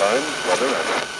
time, weather, and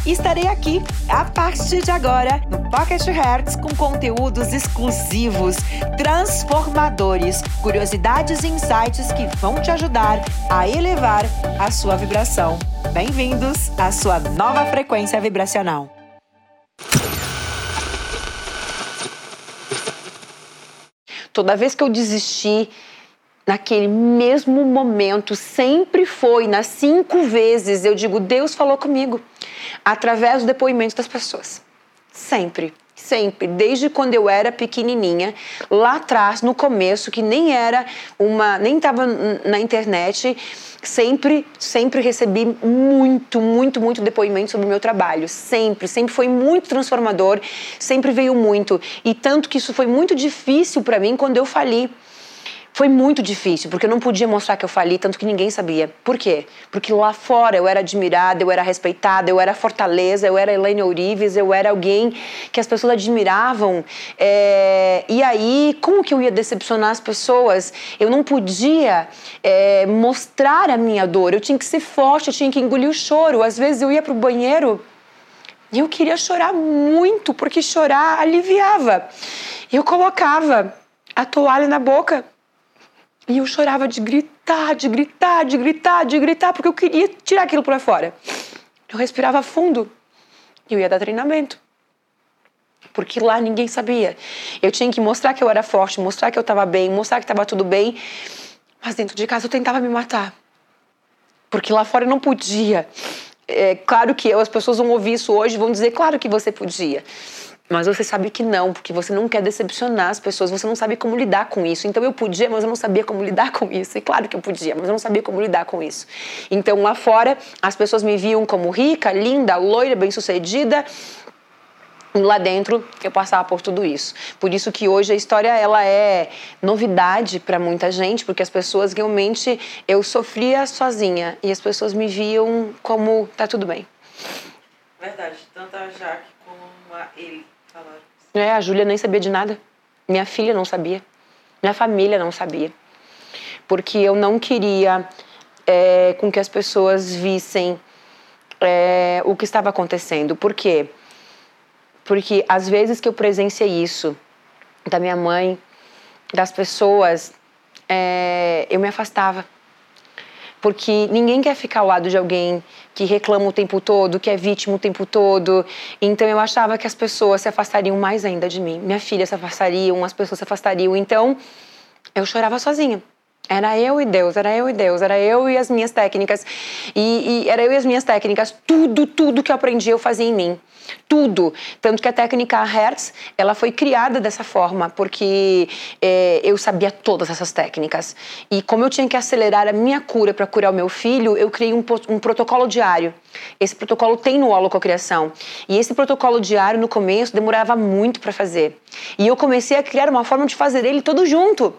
estarei aqui a partir de agora no Pocket Hertz com conteúdos exclusivos, transformadores, curiosidades e insights que vão te ajudar a elevar a sua vibração. Bem-vindos à sua nova frequência vibracional. Toda vez que eu desisti, naquele mesmo momento, sempre foi, nas cinco vezes, eu digo: Deus falou comigo através do depoimento das pessoas. Sempre, sempre, desde quando eu era pequenininha, lá atrás, no começo, que nem era uma, nem estava na internet, sempre, sempre recebi muito, muito, muito depoimento sobre o meu trabalho. Sempre, sempre foi muito transformador, sempre veio muito. E tanto que isso foi muito difícil para mim quando eu fali. Foi muito difícil, porque eu não podia mostrar que eu fali, tanto que ninguém sabia. Por quê? Porque lá fora eu era admirada, eu era respeitada, eu era fortaleza, eu era Elaine Ourives, eu era alguém que as pessoas admiravam. É... E aí, como que eu ia decepcionar as pessoas? Eu não podia é, mostrar a minha dor, eu tinha que ser forte, eu tinha que engolir o choro. Às vezes eu ia pro banheiro e eu queria chorar muito, porque chorar aliviava. Eu colocava a toalha na boca e eu chorava de gritar, de gritar, de gritar, de gritar, porque eu queria tirar aquilo para fora. Eu respirava fundo e eu ia dar treinamento. Porque lá ninguém sabia. Eu tinha que mostrar que eu era forte, mostrar que eu estava bem, mostrar que estava tudo bem. Mas dentro de casa eu tentava me matar. Porque lá fora eu não podia. É claro que eu, as pessoas vão ouvir isso hoje vão dizer, claro que você podia. Mas você sabe que não, porque você não quer decepcionar as pessoas, você não sabe como lidar com isso. Então eu podia, mas eu não sabia como lidar com isso. E claro que eu podia, mas eu não sabia como lidar com isso. Então lá fora, as pessoas me viam como rica, linda, loira, bem-sucedida. Lá dentro eu passava por tudo isso. Por isso que hoje a história ela é novidade para muita gente, porque as pessoas realmente eu sofria sozinha e as pessoas me viam como tá tudo bem. Verdade, tanto a Jaque como a ele. É, a Júlia nem sabia de nada. Minha filha não sabia. Minha família não sabia. Porque eu não queria é, com que as pessoas vissem é, o que estava acontecendo. Por quê? Porque às vezes que eu presenciei isso da minha mãe, das pessoas, é, eu me afastava porque ninguém quer ficar ao lado de alguém que reclama o tempo todo, que é vítima o tempo todo. Então eu achava que as pessoas se afastariam mais ainda de mim. Minha filha se afastaria, as pessoas se afastariam. Então eu chorava sozinha. Era eu e Deus, era eu e Deus, era eu e as minhas técnicas. E, e, era eu e as minhas técnicas. Tudo, tudo que eu aprendi eu fazia em mim. Tudo. Tanto que a técnica Hertz, ela foi criada dessa forma, porque é, eu sabia todas essas técnicas. E como eu tinha que acelerar a minha cura para curar o meu filho, eu criei um, um protocolo diário. Esse protocolo tem no Holococriação. E esse protocolo diário, no começo, demorava muito para fazer. E eu comecei a criar uma forma de fazer ele todo junto.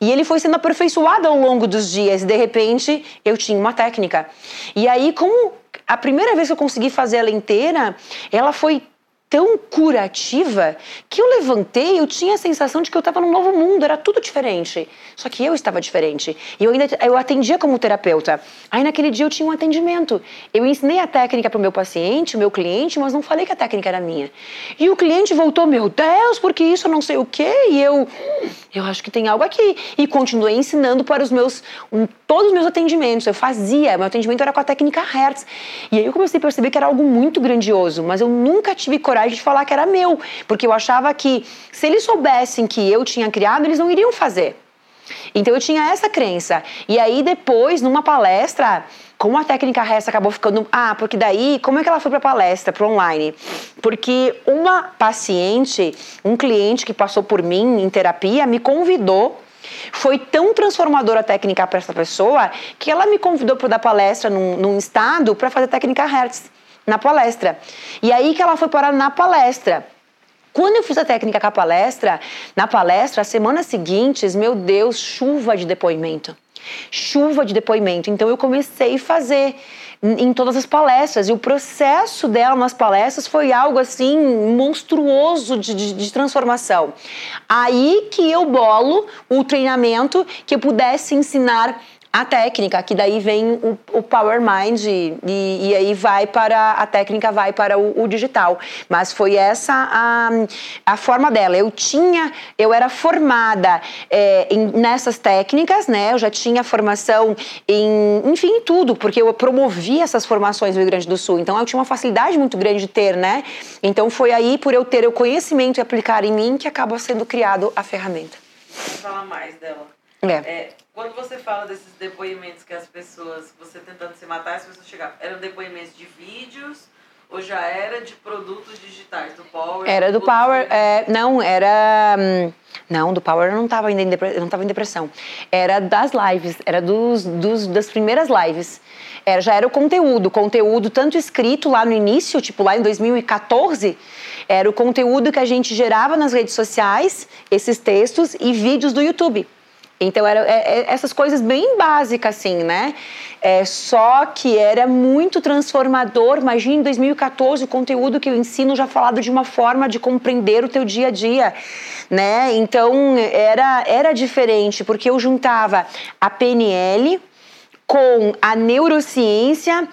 E ele foi sendo aperfeiçoado ao longo dos dias. De repente, eu tinha uma técnica. E aí, como a primeira vez que eu consegui fazer ela inteira, ela foi tão curativa que eu levantei, eu tinha a sensação de que eu estava num novo mundo, era tudo diferente. Só que eu estava diferente. E eu ainda eu atendia como terapeuta. Aí naquele dia eu tinha um atendimento. Eu ensinei a técnica para o meu paciente, o meu cliente, mas não falei que a técnica era minha. E o cliente voltou, meu Deus, porque isso eu não sei o quê, e eu eu acho que tem algo aqui. E continuei ensinando para os meus um, todos os meus atendimentos. Eu fazia, meu atendimento era com a técnica Hertz. E aí eu comecei a perceber que era algo muito grandioso, mas eu nunca tive coragem coragem de falar que era meu, porque eu achava que se eles soubessem que eu tinha criado, eles não iriam fazer. Então eu tinha essa crença. E aí depois, numa palestra, como a técnica resta acabou ficando. Ah, porque daí, como é que ela foi para palestra, para online? Porque uma paciente, um cliente que passou por mim em terapia, me convidou Foi tão transformadora a técnica para essa pessoa que ela me convidou para dar palestra num, num estado para fazer técnica Hertz na palestra. E aí que ela foi parar na palestra. Quando eu fiz a técnica com a palestra, na palestra, as semanas seguintes, meu Deus, chuva de depoimento. Chuva de depoimento. Então eu comecei a fazer em todas as palestras. E o processo dela nas palestras foi algo assim monstruoso de, de, de, transformação. Aí que eu bolo o treinamento que eu pudesse ensinar a técnica, que daí vem o, o Power Mind e, e, aí vai para a técnica vai para o, o, digital. Mas foi essa a, a forma dela. Eu tinha, eu era formada é, em, nessas técnicas, né? Eu já tinha formação em, enfim, em tudo, porque eu promovi essas formações no Rio Grande do Sul. Então eu tinha uma facilidade muito grande de ter, né? Então foi aí por eu ter o conhecimento e aplicar em mim que acaba sendo criado a ferramenta. Vou falar mais dela. É. é quando você fala desses depoimentos que as pessoas, você tentando se matar, as pessoas chegavam, eram depoimentos de vídeos ou já era de produtos digitais, do Power? Era do Power, é, não, era... Hum, não, do Power eu não estava ainda em, eu não estava em depressão. Era das lives, era dos, dos, das primeiras lives. Era, já era o conteúdo, conteúdo tanto escrito lá no início, tipo lá em 2014, era o conteúdo que a gente gerava nas redes sociais, esses textos e vídeos do YouTube. Então, era é, é, essas coisas bem básicas, assim, né? É, só que era muito transformador. Imagina em 2014 o conteúdo que eu ensino já falado de uma forma de compreender o teu dia a dia, né? Então, era, era diferente, porque eu juntava a PNL com a neurociência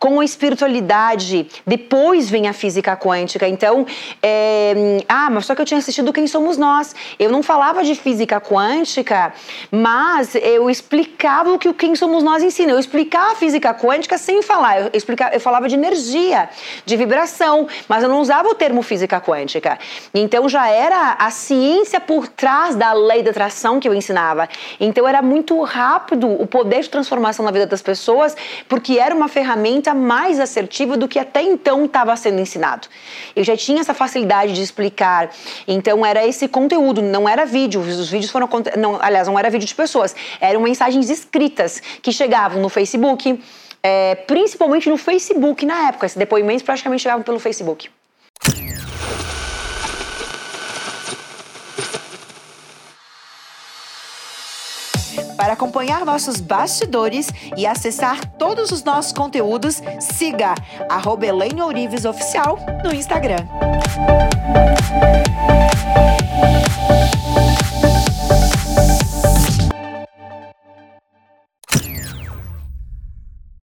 com a espiritualidade. Depois vem a física quântica. Então, é, ah, mas só que eu tinha assistido Quem Somos Nós. Eu não falava de física quântica, mas eu explicava o que o Quem Somos Nós ensina. Eu explicava a física quântica sem falar. Eu, explicava, eu falava de energia, de vibração, mas eu não usava o termo física quântica. Então, já era a ciência por trás da lei da atração que eu ensinava. Então, era muito rápido o poder de transformação na vida das pessoas, porque era uma ferramenta mais assertiva do que até então estava sendo ensinado. Eu já tinha essa facilidade de explicar, então era esse conteúdo, não era vídeo. Os vídeos foram, não, aliás, não era vídeo de pessoas, eram mensagens escritas que chegavam no Facebook, é, principalmente no Facebook na época. Esses depoimentos praticamente chegavam pelo Facebook. Para acompanhar nossos bastidores e acessar todos os nossos conteúdos, siga arroba Ourives Oficial no Instagram.